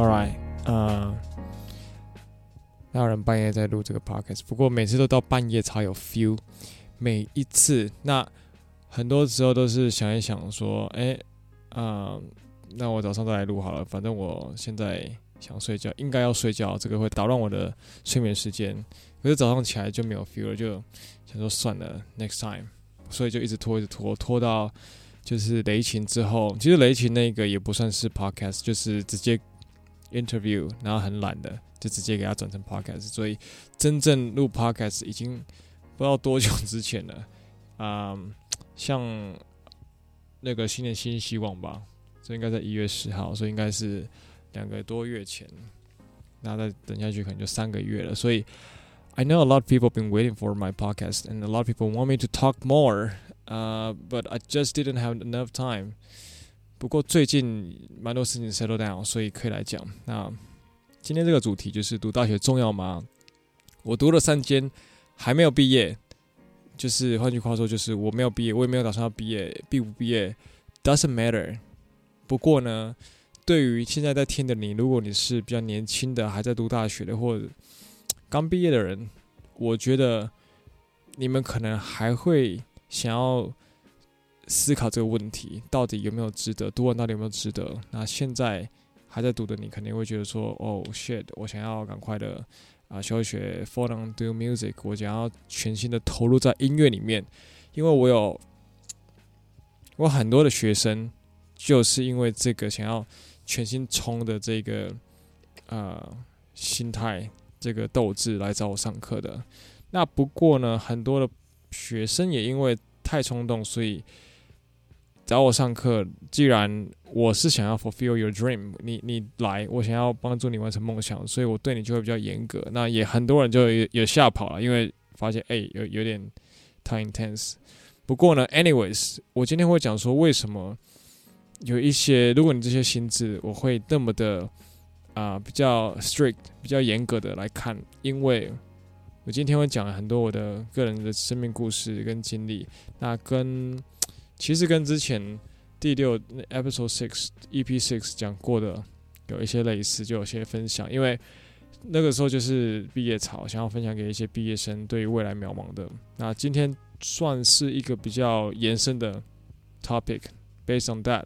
All right，呃，哪有人半夜在录这个 podcast？不过每次都到半夜才有 feel。每一次，那很多时候都是想一想说，哎、欸，嗯、呃，那我早上再来录好了。反正我现在想睡觉，应该要睡觉，这个会打乱我的睡眠时间。可是早上起来就没有 feel 了，就想说算了，next time。所以就一直拖，一直拖，拖到就是雷琴之后。其实雷琴那个也不算是 podcast，就是直接 interview，然后很懒的就直接给他转成 podcast。所以真正录 podcast 已经。不知道多久之前了，啊、嗯，像那个新年新希望吧，这应该在一月十号，所以应该是两个多月前。那再等下去可能就三个月了。所以，I know a lot of people been waiting for my podcast, and a lot of people want me to talk more, uh, but I just didn't have enough time。 不过最近蛮多事情 settle down，所以可以来讲。那今天这个主题就是读大学重要吗？我读了三间。还没有毕业，就是换句话说，就是我没有毕业，我也没有打算要毕业，毕不毕业 doesn't matter。不过呢，对于现在在听的你，如果你是比较年轻的，还在读大学的，或者刚毕业的人，我觉得你们可能还会想要思考这个问题，到底有没有值得？读完到底有没有值得？那现在还在读的你，肯定会觉得说：“哦，shit，我想要赶快的。”啊，休学，fall on do music，我想要全心的投入在音乐里面，因为我有我很多的学生，就是因为这个想要全心冲的这个呃心态，这个斗志来找我上课的。那不过呢，很多的学生也因为太冲动，所以。找我上课，既然我是想要 fulfill your dream，你你来，我想要帮助你完成梦想，所以我对你就会比较严格。那也很多人就有有吓跑了，因为发现哎、有有点太 intense。不过呢，anyways，我今天会讲说为什么有一些，如果你这些心智，我会那么的啊、比较 strict，比较严格的来看，因为我今天会讲很多我的个人的生命故事跟经历，那跟。其实跟之前第六 episode six EP six 讲过的有一些类似，就有些分享。因为那个时候就是毕业潮，想要分享给一些毕业生对于未来渺茫的。那今天算是一个比较延伸的 topic，based on that。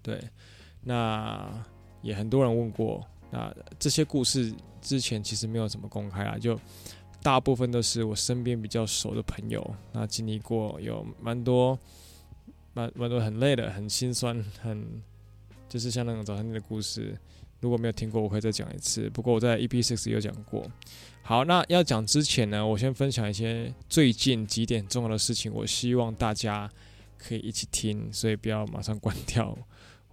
对，那也很多人问过。那这些故事之前其实没有怎么公开啊，就。大部分都是我身边比较熟的朋友，那经历过有蛮多，蛮蛮多很累的，很心酸，很就是像那种早餐店的故事。如果没有听过，我会再讲一次。不过我在 EP Six 有讲过。好，那要讲之前呢，我先分享一些最近几点重要的事情，我希望大家可以一起听，所以不要马上关掉。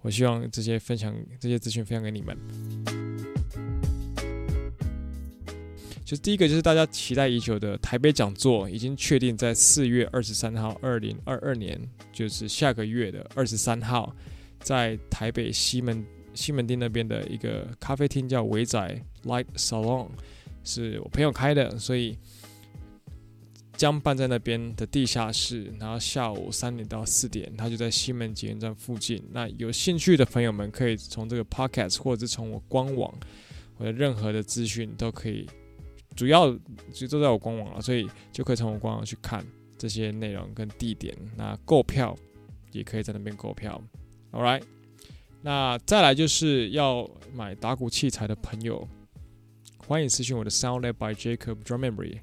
我希望这些分享这些资讯分享给你们。就第一个就是大家期待已久的台北讲座，已经确定在四月二十三号，二零二二年，就是下个月的二十三号，在台北西门西门町那边的一个咖啡厅叫伟仔 Light Salon，是我朋友开的，所以将办在那边的地下室，然后下午三点到四点，他就在西门捷运站附近。那有兴趣的朋友们可以从这个 Podcast 或者是从我官网，我的任何的资讯都可以。主要其实都在我官网了，所以就可以从我官网去看这些内容跟地点。那购票也可以在那边购票。All right，那再来就是要买打鼓器材的朋友，欢迎私讯我的 SoundLab by Jacob Drum Memory。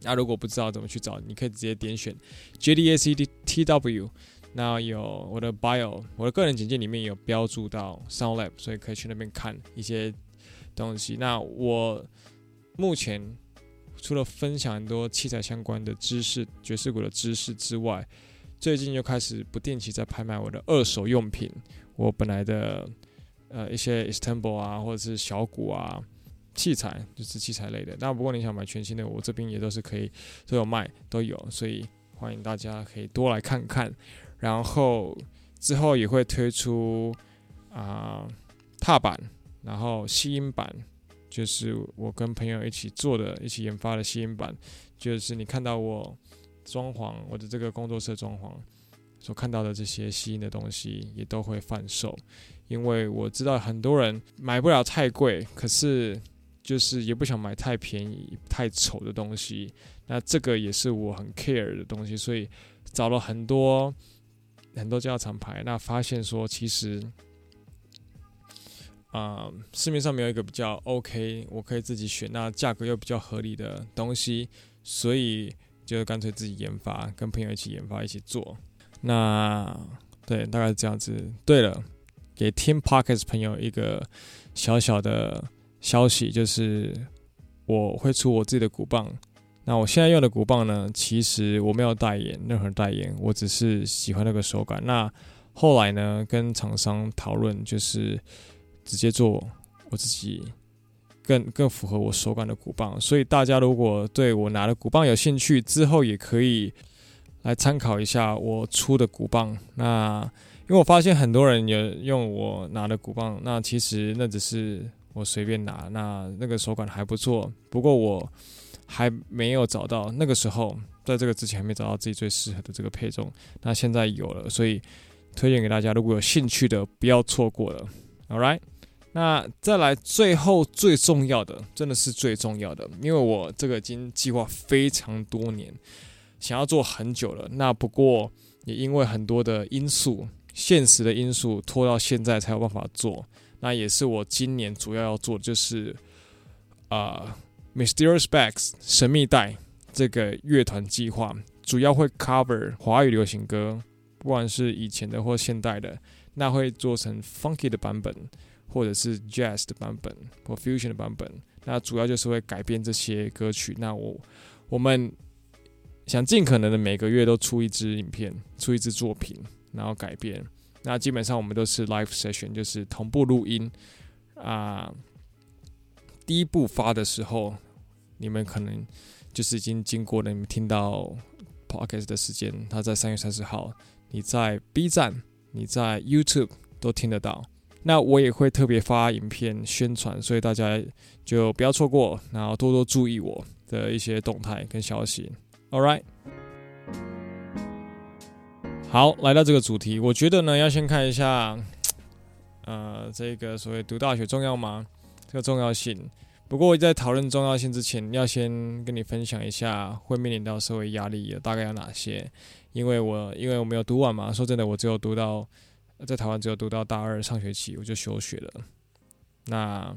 那如果不知道怎么去找，你可以直接点选 JDACDTW。那有我的 bio，我的个人简介里面有标注到 SoundLab，所以可以去那边看一些东西。那我。目前除了分享很多器材相关的知识、爵士鼓的知识之外，最近又开始不定期在拍卖我的二手用品。我本来的呃一些 Istanbul 啊，或者是小鼓啊器材，就是器材类的。那不过你想买全新的，我这边也都是可以都有卖，都有，所以欢迎大家可以多来看看。然后之后也会推出啊、踏板，然后吸音板。就是我跟朋友一起做的，一起研发的吸音板，就是你看到我装潢我的这个工作室装潢，所看到的这些吸引的东西也都会贩售，因为我知道很多人买不了太贵，可是就是也不想买太便宜、太丑的东西。那这个也是我很 care 的东西，所以找了很多很多家厂牌，那发现说其实啊、市面上没有一个比较 OK，我可以自己选，那价格又比较合理的东西，所以就干脆自己研发，跟朋友一起研发，一起做。那对，大概是这样子。对了，给 Team Podcast 朋友一个小小的消息，就是我会出我自己的鼓棒。那我现在用的鼓棒呢，其实我没有代言，任何代言，我只是喜欢那个手感。那后来呢，跟厂商讨论，就是直接做我自己更更符合我手感的鼓棒。所以大家如果对我拿的鼓棒有兴趣，之后也可以。来参考一下我出的鼓棒，那因为我发现很多人也用我拿的鼓棒，那其实那只是我随便拿，那那个手感还不错。不过我还没有找到，那个时候在这个之前还没找到自己最适合的这个配重，那现在有了，所以推荐给大家，如果有兴趣的不要错过了。All right，那再来最后最重要的，真的是最重要的，因为我这个已经计划非常多年。想要做很久了，那不过也因为很多的因素，现实的因素拖到现在才有办法做。那也是我今年主要要做，就是啊、，Mysterious Bags 神秘袋这个乐团计划，主要会 cover 华语流行歌，不管是以前的或现代的，那会做成 funky 的版本，或者是 jazz 的版本或 fusion 的版本。那主要就是会改变这些歌曲。那我我们。想尽可能的每个月都出一支影片，出一支作品，然后改变。那基本上我们都是 live session，就是同步录音啊。第一步发的时候，你们可能就是已经经过了你们听到 podcast 的时间，它在三月三十号，你在 B 站、你在 YouTube 都听得到。那我也会特别发影片宣传，所以大家就不要错过，然后多多注意我的一些动态跟消息。All right，好，来到这个主题，我觉得呢，要先看一下，呃，这个所谓读大学重要吗？这个重要性。不过在讨论重要性之前，要先跟你分享一下会面临到社会压力的大概有哪些。因为我因为我没有读完嘛，说真的，我只有读到在台湾只有读到大二上学期，我就休学了。那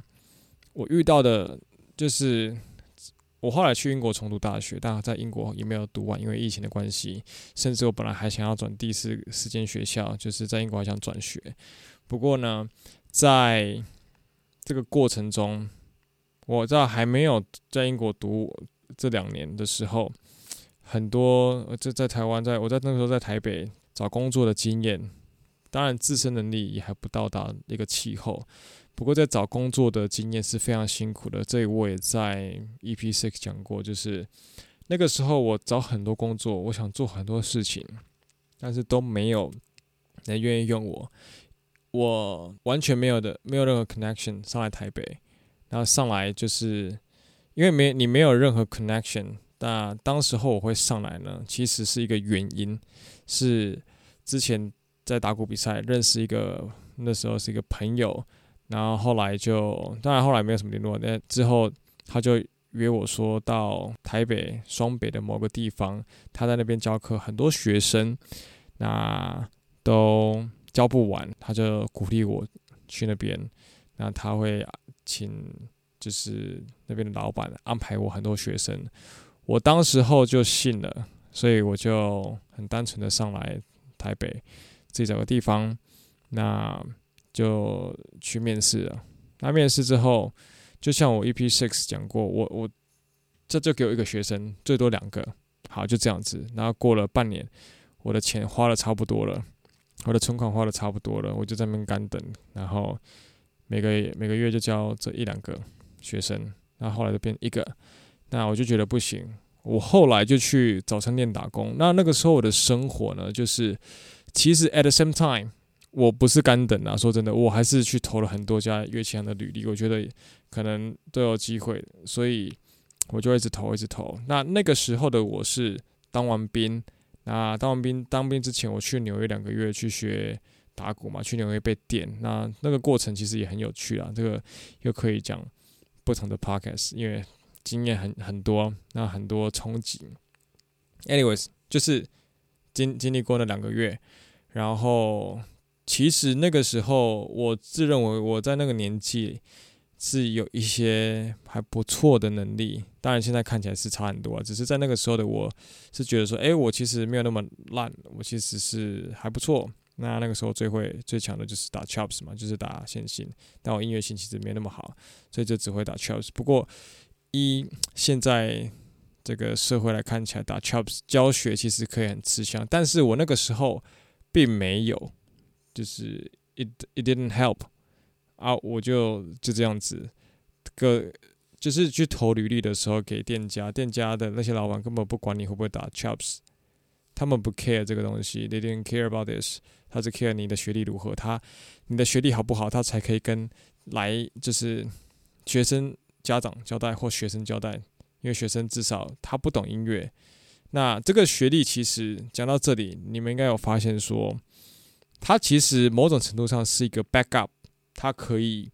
我遇到的就是。我后来去英国重读大学，但在英国也没有读完，因为疫情的关系。甚至我本来还想要转第四四间学校，就是在英国还想转学。不过呢，在这个过程中，我在还没有在英国读这两年的时候，很多在在台湾，在我在那个时候在台北找工作的经验，当然自身能力也还不到达一个气候。不过，在找工作的经验是非常辛苦的。这我也在 EP6 讲过，就是那个时候我找很多工作，我想做很多事情，但是都没有人愿意用我。我完全没有的，没有任何 connection 上来台北，然后上来就是因为没你没有任何 connection。那当时候我会上来呢，其实是一个原因，是之前在打鼓比赛认识一个，那时候是一个朋友。然后后来就，当然后来没有什么联络。那之后他就约我说到台北双北的某个地方，他在那边教课，很多学生那都教不完，他就鼓励我去那边。那他会请就是那边的老板安排我很多学生，我当时候就信了，所以我就很单纯的上来台北，自己找个地方。那。就去面试了。那面试之后，就像我 EP6 讲过，我我这就给我一个学生，最多两个，好就这样子。然后过了半年，我的钱花的差不多了，我的存款花的差不多了，我就在那边干等。然后每个月每个月就交这一两个学生，那后来就变一个。那我就觉得不行，我后来就去早餐店打工。那那个时候我的生活呢，就是其实 at the same time。我不是干等啊，说真的，我还是去投了很多家乐器行的履历，我觉得可能都有机会，所以我就一直投，一直投。那那个时候的我是当完兵，那当完兵，当兵之前我去纽约两个月去学打鼓嘛，去纽约被电，那那个过程其实也很有趣啊。这个又可以讲不同的 podcast，因为经验很很多，那很多冲击。Anyways，就是经经历过那两个月，然后其实那个时候我自认为我在那个年纪。是有一些还不错的能力，当然现在看起来是差很多啊。只是在那个时候的我，是觉得说，诶，我其实没有那么烂，我其实是还不错。那那个时候最会最强的就是打 chops 嘛，就是打线性。但我音乐性其实没那么好，所以就只会打 chops。不过一现在这个社会来看起来，打 chops 教学其实可以很吃香，但是我那个时候并没有，就是 it it didn't help。啊，我就就这样子，个就是去投履历的时候，给店家，店家的那些老板根本不管你会不会打 chops，他们不 care 这个东西，they didn't care about this，他只 care 你的学历如何，他你的学历好不好，他才可以跟来就是学生家长交代或学生交代，因为学生至少他不懂音乐，那这个学历其实讲到这里，你们应该有发现说，它其实某种程度上是一个 backup。它可以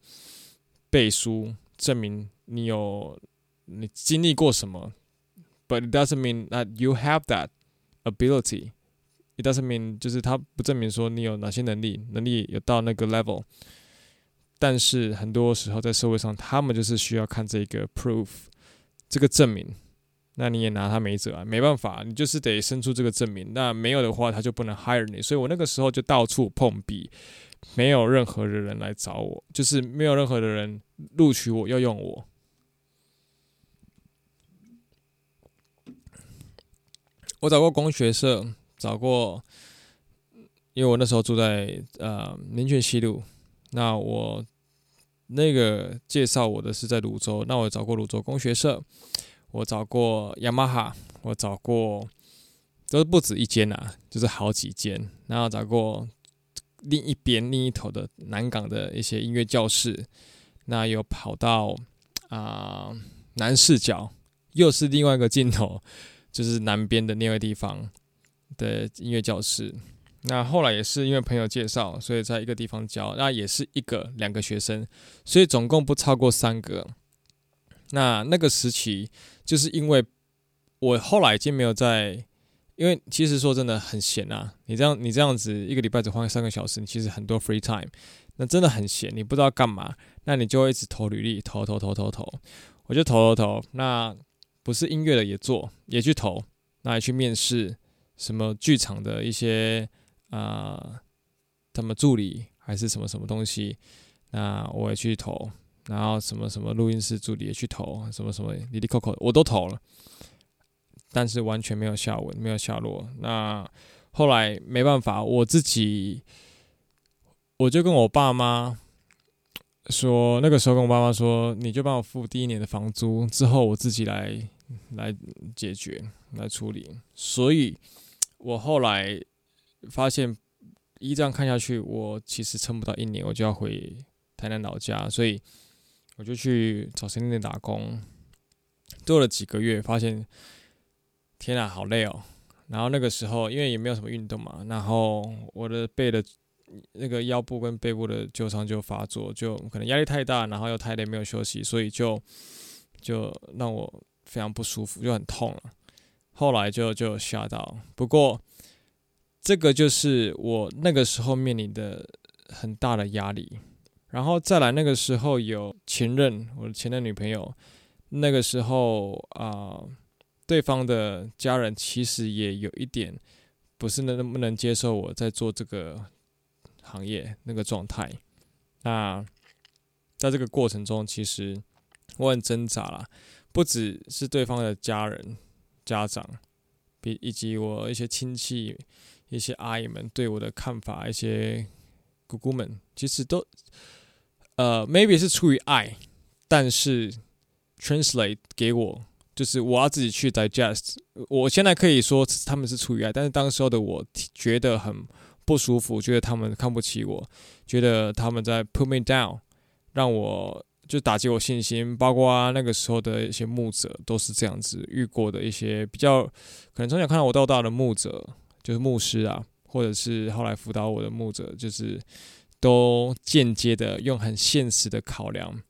背书证明你有你经历过什么，but it doesn't mean that you have that ability. It doesn't mean 就是它不证明说你有哪些能力，能力有到那个 level。但是很多时候在社会上，他们就是需要看这个 proof 这个证明。那你也拿他没辙啊，没办法，你就是得生出这个证明。那没有的话，他就不能 hire 你。所以我那个时候就到处碰壁。没有任何的人来找我，就是没有任何的人录取我要用我。我找过工学社，找过，因为我那时候住在呃民权西路，那我那个介绍我的是在泸州，那我找过泸州工学社，我找过雅马哈，我找过，都不止一间啊，就是好几间，然后找过。另一边另一头的南港的一些音乐教室，那又跑到啊、南视角，又是另外一个尽头，就是南边的那个地方的音乐教室。那后来也是因为朋友介绍，所以在一个地方教，那也是一个两个学生，所以总共不超过三个。那那个时期，就是因为我后来已经没有在。因为其实说真的很闲啊，你这样你这样子一个礼拜只花三个小时，你其实很多 free time，那真的很闲，你不知道干嘛，那你就会一直投履历，投投投投投，我就投投投，那不是音乐的也做，也去投，那也去面试什么剧场的一些啊，什、么助理还是什么什么东西，那我也去投，然后什么什么录音室助理也去投，什么什么哩哩扣扣我都投了。但是完全没有下文，没有下落。那后来没办法，我自己我就跟我爸妈说，那个时候跟我爸妈说，你就帮我付第一年的房租，之后我自己来来解决来处理。所以，我后来发现，依这样看下去，我其实撑不到一年，我就要回台南老家，所以我就去找餐店打工，做了几个月，发现。天啊，好累哦！然后那个时候，因为也没有什么运动嘛，然后我的背的那个腰部跟背部的旧伤就发作，就可能压力太大，然后又太累，没有休息，所以就就让我非常不舒服，就很痛了。后来就就吓到，不过这个就是我那个时候面临的很大的压力。然后再来那个时候有前任，我的前任女朋友，那个时候啊。对方的家人其实也有一点不是能不能接受我在做这个行业那个状态。那在这个过程中，其实我很挣扎啦，不只是对方的家人、家长，比以及我一些亲戚、一些阿姨们对我的看法，一些姑姑们，其实都呃，maybe 是出于爱，但是 translate 给我。就是我要自己去 digest。我现在可以说他们是出于爱，但是当时候的我觉得很不舒服，觉得他们看不起我，觉得他们在 put me down，让我就打击我信心，包括那个时候的一些牧者都是这样子遇过的一些比较可能从小看到我到大的牧者，就是牧师啊，或者是后来辅导我的牧者，就是都间接的用很现实的考量，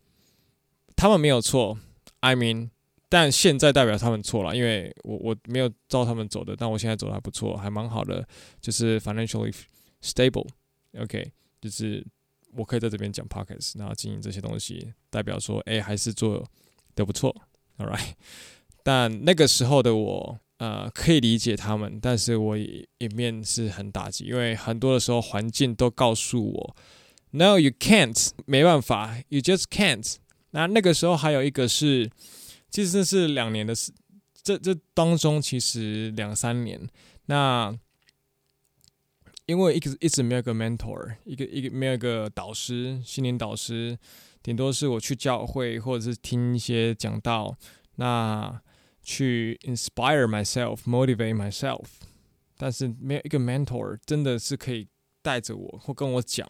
他们没有错，I mean，但现在代表他们错了，因为我我没有照他们走的，但我现在走的还不错，还蛮好的，就是 financially stable。OK，就是。我可以在这边讲 pockets，然后经营这些东西，代表说，哎，还是做的不错，all right。但那个时候的我，呃，可以理解他们，但是我一面是很打击，因为很多的时候环境都告诉我，no you can't，没办法，you just can't。那那个时候还有一个是，其实这是两年的事，这这当中其实两三年，那。因为一直一直没有个 mentor，一个一个没有个导师，心灵导师，顶多是我去教会或者是听一些讲道，那去 inspire myself，motivate myself，但是没有一个 mentor，真的是可以带着我或跟我讲，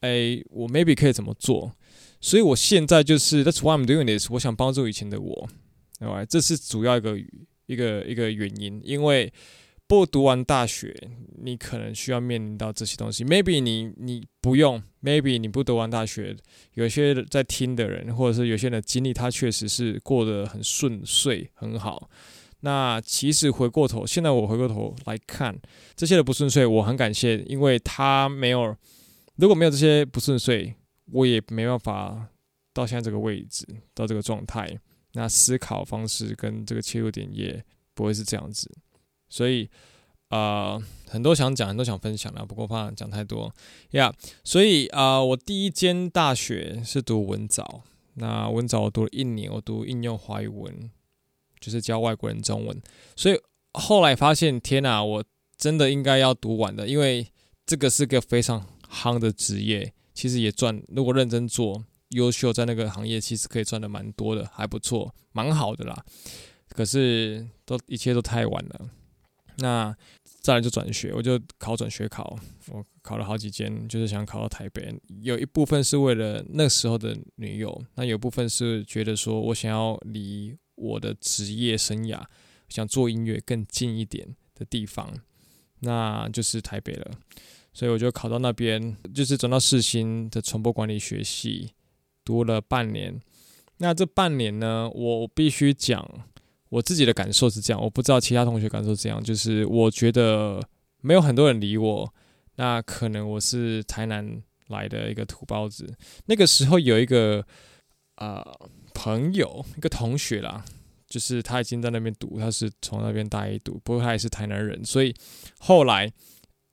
哎，我 maybe 可以怎么做？所以我现在就是 that's why I'm doing this，我想帮助以前的我，对吧？这是主要一个一个一个原因，因为。不读完大学，你可能需要面临到这些东西。Maybe 你你不用，Maybe 你不读完大学，有些在听的人，或者是有些人的经历，他确实是过得很顺遂，很好。那其实回过头，现在我回过头来看这些的不顺遂，我很感谢，因为他没有，如果没有这些不顺遂，我也没办法到现在这个位置，到这个状态。那思考方式跟这个切入点也不会是这样子。所以，呃，很多想讲，很多想分享的，不过怕讲太多，呀、所以，啊、呃，我第一间大学是读文藻，那文藻我读了一年，我读应用华语文，就是教外国人中文。所以后来发现，天哪，我真的应该要读完的，因为这个是个非常夯的职业，其实也赚，如果认真做，优秀在那个行业，其实可以赚的蛮多的，还不错，蛮好的啦。可是都一切都太晚了。那再来就转学，我就考转学考，我考了好几间，就是想考到台北。有一部分是为了那时候的女友，那有部分是觉得说我想要离我的职业生涯，想做音乐更近一点的地方，那就是台北了。所以我就考到那边，就是转到世新的传播管理学系，读了半年。那这半年呢，我必须讲。我自己的感受是这样，我不知道其他同学感受是这样，就是我觉得没有很多人理我，那可能我是台南来的一个土包子。那个时候有一个呃朋友，一个同学啦，就是他已经在那边读，他是从那边大一读，不过他也是台南人，所以后来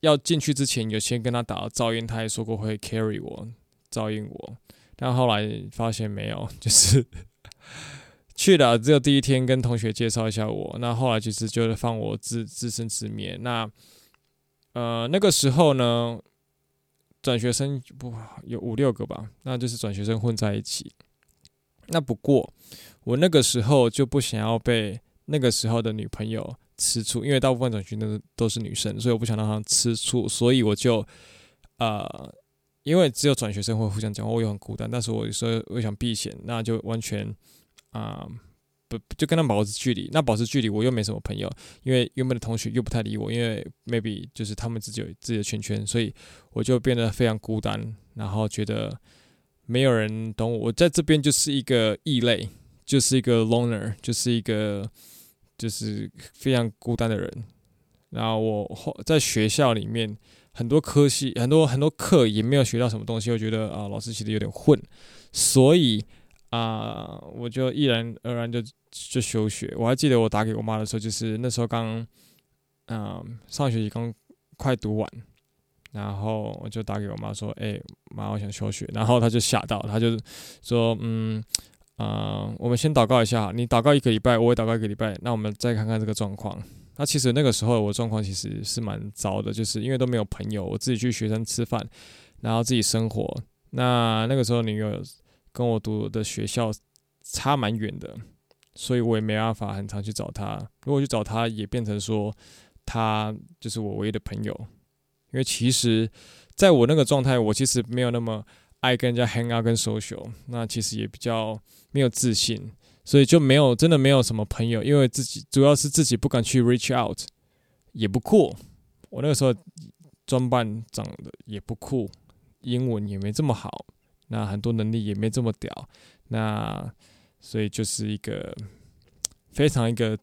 要进去之前，有先跟他打了照应，他也说过会 carry 我，照应我，但后来发现没有，就是。去了，只有第一天跟同学介绍一下我，那后来其实就是放我自自生自灭。那呃那个时候呢，转学生不有五六个吧，那就是转学生混在一起。那不过我那个时候就不想要被那个时候的女朋友吃醋，因为大部分转学生都是女生，所以我不想让她吃醋，所以我就呃，因为只有转学生会互相讲话，我又很孤单，但是我有时候我想避嫌，那就完全。啊、不就跟他保持距离？那保持距离，我又没什么朋友，因为原本的同学又不太理我，因为 maybe 就是他们自己有自己的圈圈，所以我就变得非常孤单，然后觉得没有人懂我。我在这边就是一个异类，就是一个 loner，就是一个就是非常孤单的人。然后我后在学校里面很多科系，很多很多课也没有学到什么东西，我觉得啊，老师其实有点混，所以。啊我就毅然而然就就休学。我还记得我打给我妈的时候，就是那时候刚，嗯、上学期刚快读完，然后我就打给我妈说：“哎、妈，我想休学。”然后她就吓到，她就说：“嗯，啊、我们先祷告一下，你祷告一个礼拜，我也祷告一个礼拜，那我们再看看这个状况。”那其实那个时候我状况其实是蛮糟的，就是因为都没有朋友，我自己去学生吃饭，然后自己生活。那那个时候女友。跟我读的学校差蛮远的，所以我也没办法很常去找他。如果去找他，也变成说他就是我唯一的朋友。因为其实在我那个状态，我其实没有那么爱跟人家 hang out 跟 social，那其实也比较没有自信，所以就没有真的没有什么朋友，因为自己主要是自己不敢去 reach out，也不酷。我那个时候装扮长得也不酷，英文也没这么好，那很多能力也没这么屌，那所以就是一个非常一个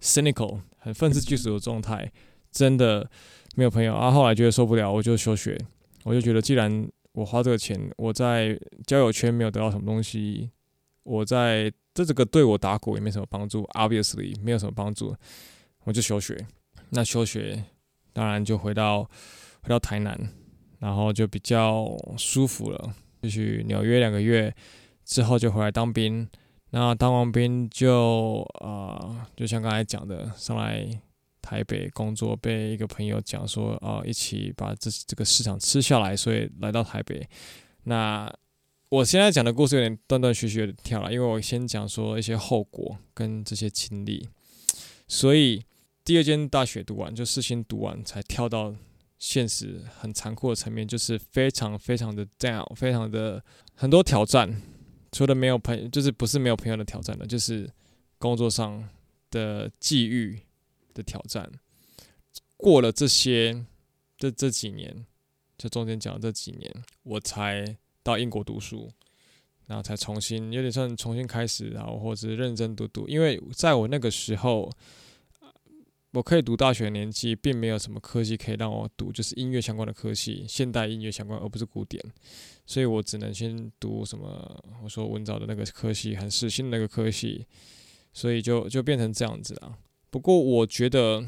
cynical 很愤世嫉俗的状态，真的没有朋友啊。后来觉得受不了，我就休学，我就觉得既然我花这个钱，我在交友圈没有得到什么东西，我在这这个对我打鼓也没什么帮助，obviously 没有什么帮助，我就休学。那休学当然就回到回到台南，然后就比较舒服了，就去纽约两个月之后就回来当兵。那当完兵就啊，就像刚才讲的，上来。台北工作被一个朋友讲说，啊、一起把这这个市场吃下来，所以来到台北。那我现在讲的故事有点断断续续的跳了，因为我先讲说一些后果跟这些经历。所以第二间大学读完，就事先读完，才跳到现实很残酷的层面，就是非常非常的 down，非常的很多挑战。除了没有朋友，就是不是没有朋友的挑战了，就是工作上的际遇。的挑战，过了这些这这几年，就中间讲的这几年，我才到英国读书，然后才重新有点算重新开始，然后或者是认真读读。因为在我那个时候，我可以读大学的年纪，并没有什么科系可以让我读，就是音乐相关的科系，现代音乐相关，而不是古典，所以我只能先读什么，我说文藻的那个科系，很世新的那个科系，所以就就变成这样子啊。不过我觉得，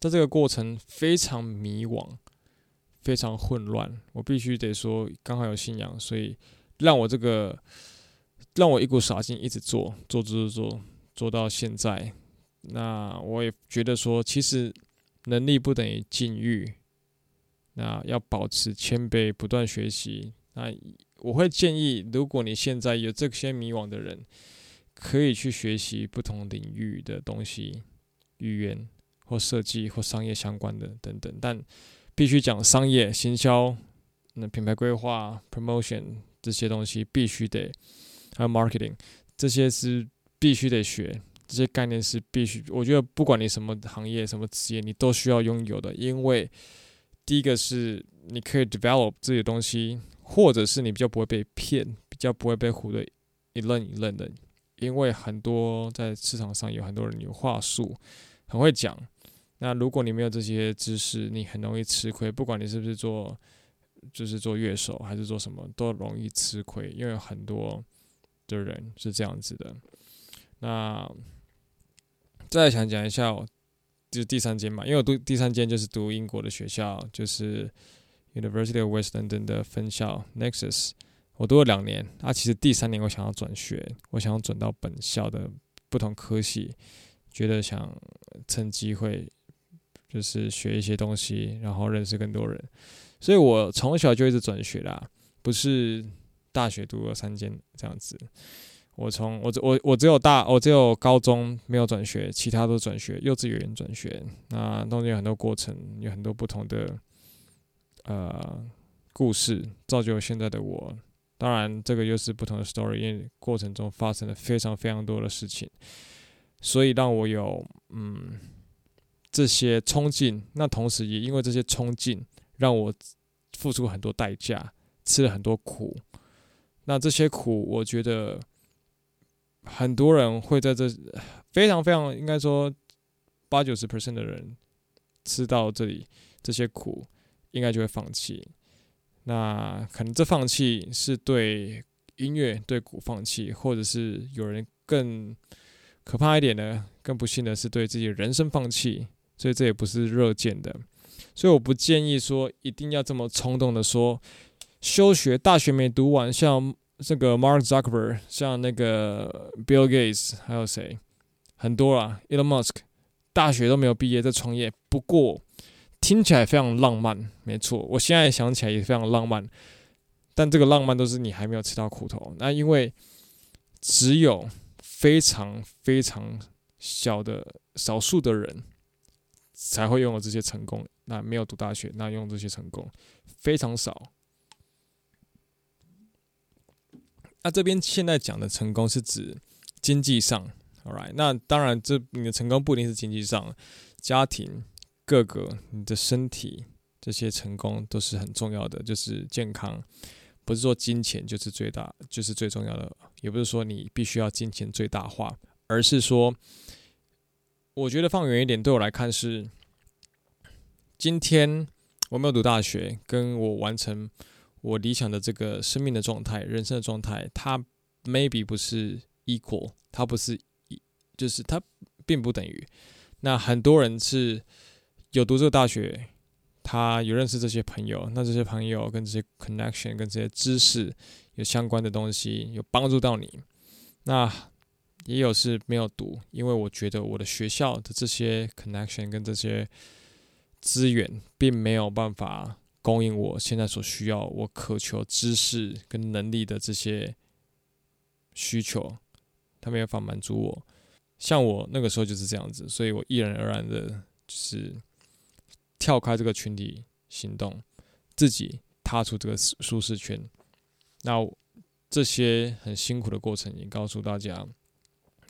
在这个过程非常迷惘，非常混乱。我必须得说，刚好有信仰，所以让我这个让我一股傻劲一直，做做做做，做到现在。那我也觉得说，其实能力不等于境遇。那要保持谦卑，不断学习。那我会建议，如果你现在有这些迷惘的人，可以去学习不同领域的东西。语言或设计或商业相关的等等，但必须讲商业行销、那品牌规划、promotion 这些东西必须得，还有 marketing 这些是必须得学，这些概念是必须。我觉得不管你什么行业、什么职业，你都需要拥有的，因为第一个是你可以 develop 这些东西，或者是你比较不会被骗，比较不会被唬得一愣一愣的，因为很多在市场上有很多人有话术。很会讲，那如果你没有这些知识，你很容易吃亏。不管你是不是做，就是做乐手还是做什么，都容易吃亏，因为很多的人是这样子的。那再想讲一下，就是第三间嘛，因为我读第三间就是读英国的学校，就是 University of West London 的分校 Nexus，我读了两年。啊，其实第三年我想要转学，我想要转到本校的不同科系。觉得想趁机会，就是学一些东西，然后认识更多人，所以我从小就一直转学啦，不是大学读了三间这样子。我从我我我只有大我只有高中没有转学，其他都转学，幼稚园转学。那中间有很多过程，有很多不同的呃故事，造就现在的我。当然，这个又是不同的 story，因为过程中发生了非常非常多的事情。所以让我有嗯这些冲劲，那同时也因为这些冲劲，让我付出很多代价，吃了很多苦。那这些苦，我觉得很多人会在这非常非常应该说八九十 percent 的人吃到这里这些苦，应该就会放弃。那可能这放弃是对音乐对鼓放弃，或者是有人更。可怕一点的，更不幸的是对自己人生放弃，所以这也不是热见的。所以我不建议说一定要这么冲动的说休学，大学没读完，像这个 Mark Zuckerberg，像那个 Bill Gates，还有谁，很多啊，Elon Musk，大学都没有毕业在创业。不过听起来非常浪漫，没错，我现在想起来也非常浪漫。但这个浪漫都是你还没有吃到苦头，那因为只有。非常非常小的少数的人才会拥有这些成功。那没有读大学，那拥有这些成功非常少。那这边现在讲的成功是指经济上，All right？那当然，这你的成功不一定是经济上，家庭、各个、你的身体这些成功都是很重要的，就是健康。不是说金钱就是最大，就是最重要的，也不是说你必须要金钱最大化，而是说，我觉得放远一点，对我来看是，今天我没有读大学，跟我完成我理想的这个生命的状态、人生的状态，它 maybe 不是 equal，它不是一，就是它并不等于。那很多人是有读这个大学。他有认识这些朋友，那这些朋友跟这些 connection 跟这些知识有相关的东西，有帮助到你。那也有是没有读，因为我觉得我的学校的这些 connection 跟这些资源，并没有办法供应我现在所需要、我渴求知识跟能力的这些需求，他没有法满足我。像我那个时候就是这样子，所以我毅然而然的，就是。跳开这个群体行动，自己踏出这个舒适圈。那这些很辛苦的过程，也告诉大家，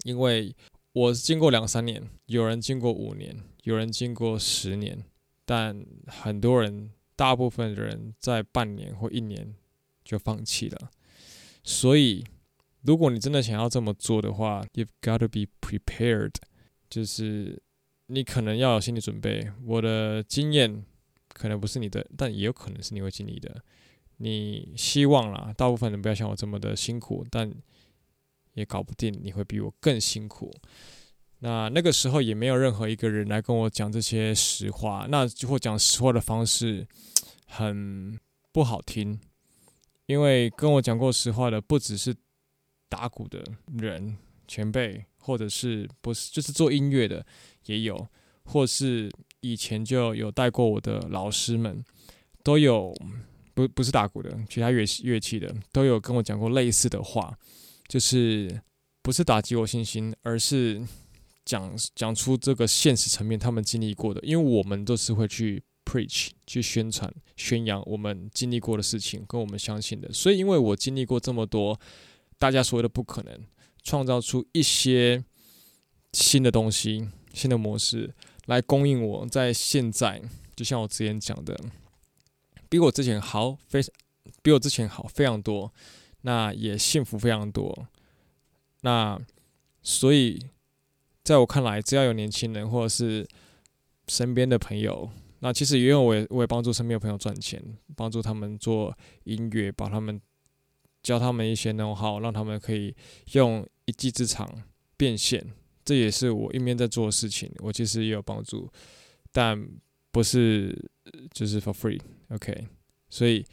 因为我经过两三年，有人经过五年，有人经过十年，但很多人，大部分人在半年或一年就放弃了。所以，如果你真的想要这么做的话，you've got to be prepared，就是。你可能要有心理准备。我的经验可能不是你的，但也有可能是你会经历的。你希望啦，大部分人不要像我这么的辛苦，但也搞不定你会比我更辛苦。那那个时候也没有任何一个人来跟我讲这些实话。那就会讲实话的方式很不好听，因为跟我讲过实话的不只是打鼓的人前辈，或者是不是就是做音乐的。也有，或是以前就有带过我的老师们，都有不不是打鼓的，其他乐乐器的都有跟我讲过类似的话，就是不是打击我信心，而是讲讲出这个现实层面他们经历过的，因为我们都是会去 preach 去宣传宣扬我们经历过的事情跟我们相信的，所以因为我经历过这么多，大家所谓的不可能，创造出一些新的东西。新的模式来供应我，在现在，就像我之前讲的，比我之前好非，比我之前好非常多，那也幸福非常多。那所以，在我看来，只要有年轻人或者是身边的朋友，那其实因为我也我也帮助身边的朋友赚钱，帮助他们做音乐，把他们教他们一些弄好让他们可以用一技之长变现。这也是我一面在做的事情，我其实也有帮助，但不是就是 for free，OK？所以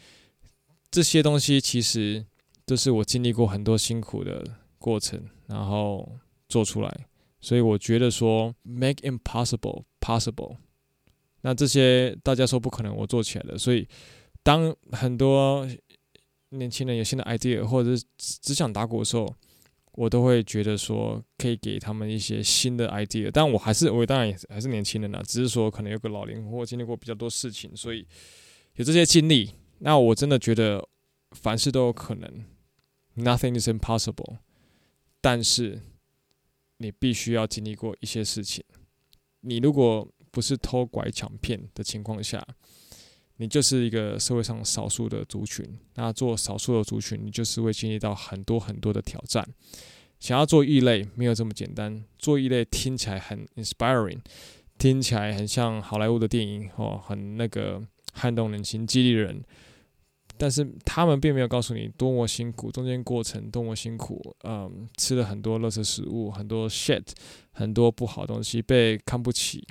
这些东西其实都是我经历过很多辛苦的过程，然后做出来。所以我觉得说 make impossible possible，那这些大家说不可能，我做起来了。所以当很多年轻人有新的 idea，或者是只想打鼓的时候，我都会觉得说可以给他们一些新的 idea，但我还是我当然也还是年轻人呐，只是说可能有个老龄或经历过比较多事情，所以有这些经历。那我真的觉得凡事都有可能，nothing is impossible。但是你必须要经历过一些事情。你如果不是偷拐抢骗的情况下，你就是一个社会上少数的族群，那做少数的族群，你就是会经历到很多很多的挑战。想要做异类，没有这么简单。做异类听起来很 inspiring，听起来很像好莱坞的电影哦，很那个撼动人心、激励人。但是他们并没有告诉你多么辛苦，中间过程多么辛苦。嗯，吃了很多垃圾食物，很多 shit，很多不好的东西，被看不起。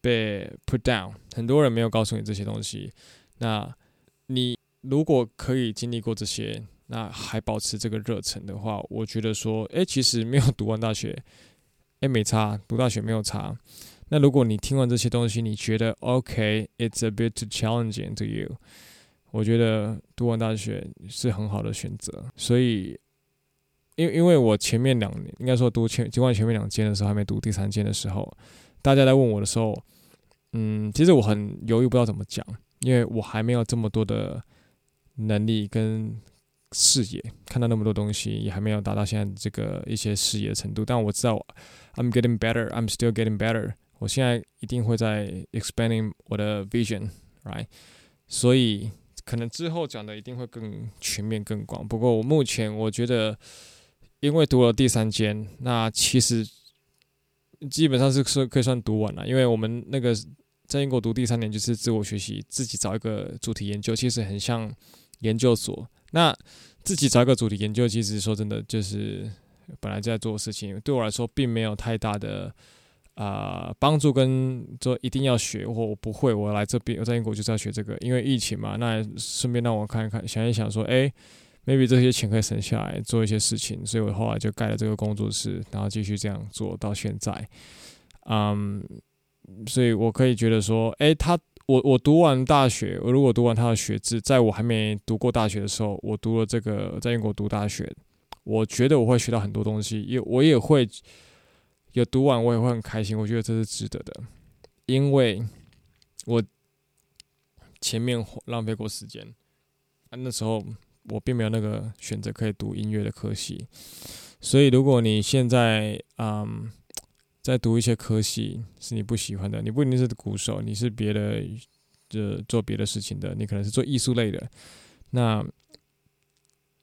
被 put down，很多人没有告诉你这些东西。那你如果可以经历过这些，那还保持这个热忱的话，我觉得说，诶，其实没有读完大学，诶，没差，读大学没有差。那如果你听完这些东西，你觉得 OK，it's a bit too challenging to you，我觉得读完大学是很好的选择。所以，因因为我前面两年，应该说读前，尽管前面两间的时候还没读第三间的时候，大家在问我的时候。嗯，其实我很犹豫，不知道怎么讲，因为我还没有这么多的能力跟视野，看到那么多东西，也还没有达到现在这个一些视野的程度。但我知道，I'm getting better, I'm still getting better。我现在一定会在 expanding 我的 vision，right？所以可能之后讲的一定会更全面、更广。不过我目前我觉得，因为读了第三间，那其实基本上是说可以算读完了，因为我们那个在英国读第三年就是自我学习，自己找一个主题研究，其实很像研究所。那自己找一个主题研究，其实说真的，就是本来就在做事情，对我来说并没有太大的啊帮助，跟说一定要学或我不会，我来这边我在英国就是要学这个，因为疫情嘛，那顺便让我看一看，想一想说，哎，maybe 这些钱可以省下来做一些事情，所以我后来就盖了这个工作室，然后继续这样做到现在，嗯，所以我可以觉得说，哎，他。我我读完大学，我如果读完他的学制，在我还没读过大学的时候，我读了这个在英国读大学，我觉得我会学到很多东西，也我也会有读完，我也会很开心，我觉得这是值得的，因为我前面浪费过时间，啊，那时候我并没有那个选择可以读音乐的科系，所以如果你现在嗯。在读一些科系是你不喜欢的，你不一定是鼓手，你是别的，就做别的事情的，你可能是做艺术类的，那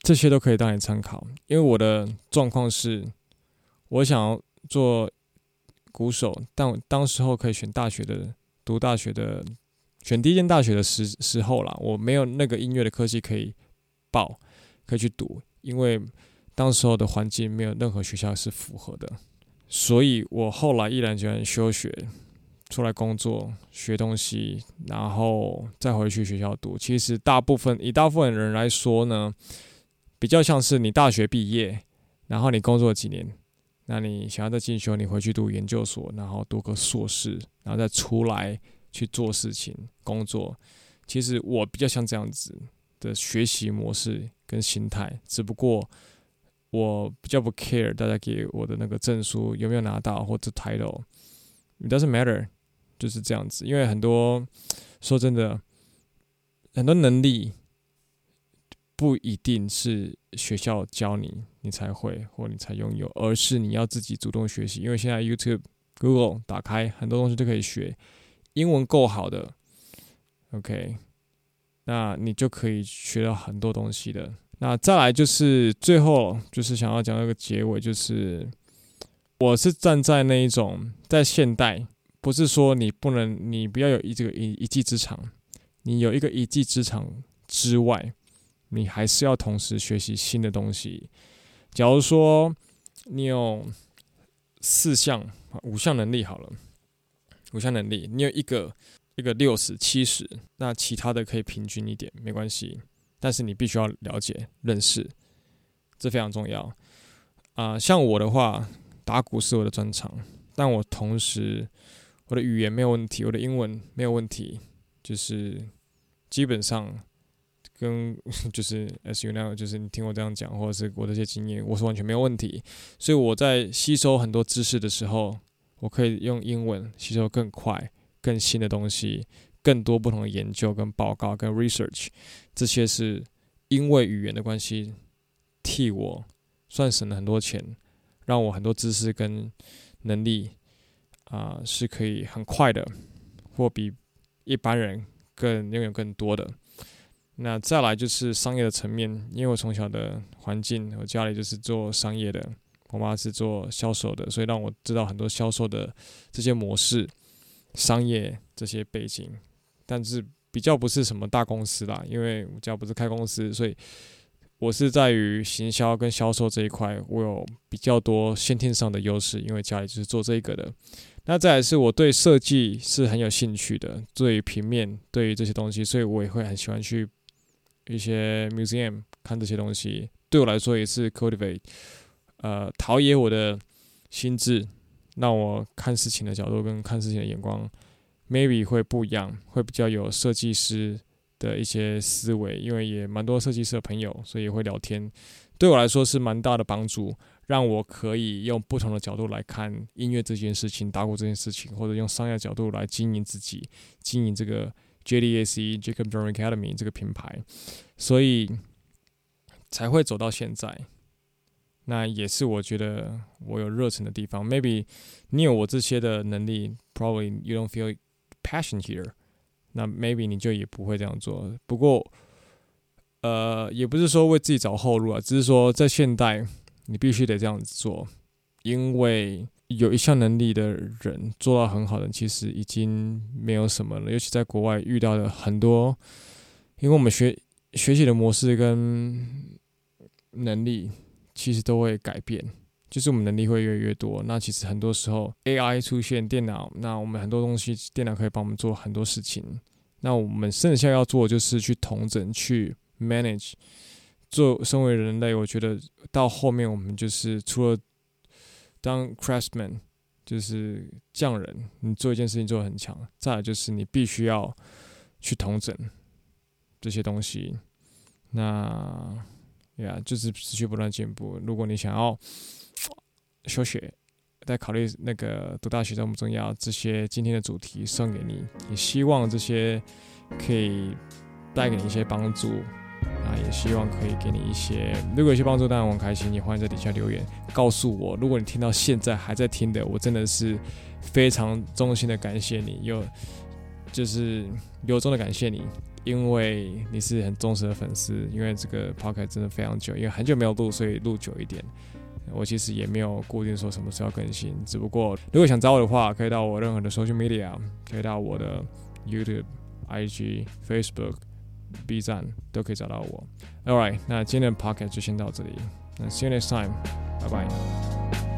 这些都可以当你参考。因为我的状况是，我想要做鼓手，但当时候可以选大学的，读大学的，选第一间大学的时时候啦，我没有那个音乐的科系可以报，可以去读，因为当时候的环境没有任何学校是符合的。所以我后来毅然决然休学，出来工作学东西，然后再回去学校读。其实大部分以大部分人来说呢，比较像是你大学毕业，然后你工作几年，那你想要再进修，你回去读研究所，然后读个硕士，然后再出来去做事情工作。其实我比较像这样子的学习模式跟心态，只不过。我比较不 care 大家给我的那个证书有没有拿到或者 title，it doesn't matter，就是这样子。因为很多说真的，很多能力不一定是学校教你你才会或你才拥有，而是你要自己主动学习。因为现在 YouTube、Google 打开很多东西都可以学，英文够好的，OK，那你就可以学到很多东西的。那再来就是最后就是想要讲一个结尾，就是我是站在那一种在现代，不是说你不能，你不要有一这个一一技之长，你有一个一技之长之外，你还是要同时学习新的东西。假如说你有四项、五项能力好了，五项能力，你有一个一个六十、七十，那其他的可以平均一点，没关系。但是你必须要了解、认识，这非常重要啊、像我的话，打鼓是我的专长，但我同时我的语言没有问题，我的英文没有问题，就是基本上跟 就是 as you know，就是你听我这样讲，或者是我这些经验，我是完全没有问题。所以我在吸收很多知识的时候，我可以用英文吸收更快、更新的东西。更多不同的研究跟报告跟 research，这些是因为语言的关系，替我算省了很多钱，让我很多知识跟能力啊、是可以很快的，或比一般人更拥有更多的。那再来就是商业的层面，因为我从小的环境，我家里就是做商业的，我妈是做销售的，所以让我知道很多销售的这些模式、商业这些背景。但是比较不是什么大公司啦，因为我家不是开公司，所以我是在于行销跟销售这一块，我有比较多先天上的优势，因为家里就是做这个的。那再来是我对设计是很有兴趣的，对于平面，对于这些东西，所以我也会很喜欢去一些 museum 看这些东西。对我来说也是 cultivate，呃，陶冶我的心智，让我看事情的角度跟看事情的眼光。maybe 会不一样，会比较有设计师的一些思维，因为也蛮多设计师的朋友，所以会聊天。对我来说是蛮大的帮助，让我可以用不同的角度来看音乐这件事情、打鼓这件事情，或者用商业角度来经营自己、经营这个 JDAC Jacob Drumming Academy 这个品牌。所以才会走到现在。那也是我觉得我有热忱的地方。Maybe 你有我这些的能力，Probably you don't feel passion here。那 Maybe 你就也不会这样做。不过，呃，也不是说为自己找后路啊，只是说在现代你必须得这样子做，因为有一项能力的人做到很好的，其实已经没有什么了。尤其在国外遇到的很多，因为我们学学习的模式跟能力。其实都会改变，就是我们能力会越来越多。那其实很多时候 AI 出现，电脑，那我们很多东西电脑可以帮我们做很多事情。那我们剩下要做的就是去统整、去 manage。做身为人类，我觉得到后面我们就是除了当 craftsman，就是匠人，你做一件事情做的很强。再来就是你必须要去统整这些东西。那。呀就是持续不断进步。如果你想要休学，在考虑那个读大学重不重要，这些今天的主题送给你，也希望这些可以带给你一些帮助啊，也希望可以给你一些，如果有些帮助，当然我很开心。你欢迎在底下留言告诉我。如果你听到现在还在听的，我真的是非常衷心的感谢你，有就是由衷的感谢你。因为你是很忠实的粉丝，因为这个 podcast 真的非常久，因为很久没有录，所以录久一点。我其实也没有固定说什么时候更新，只不过如果想找我的话，可以到我任何的 social media，可以到我的 YouTube、IG、Facebook、B 站都可以找到我。All right，那今天的 p o c k e t 就先到这里，那 see you next time，拜拜。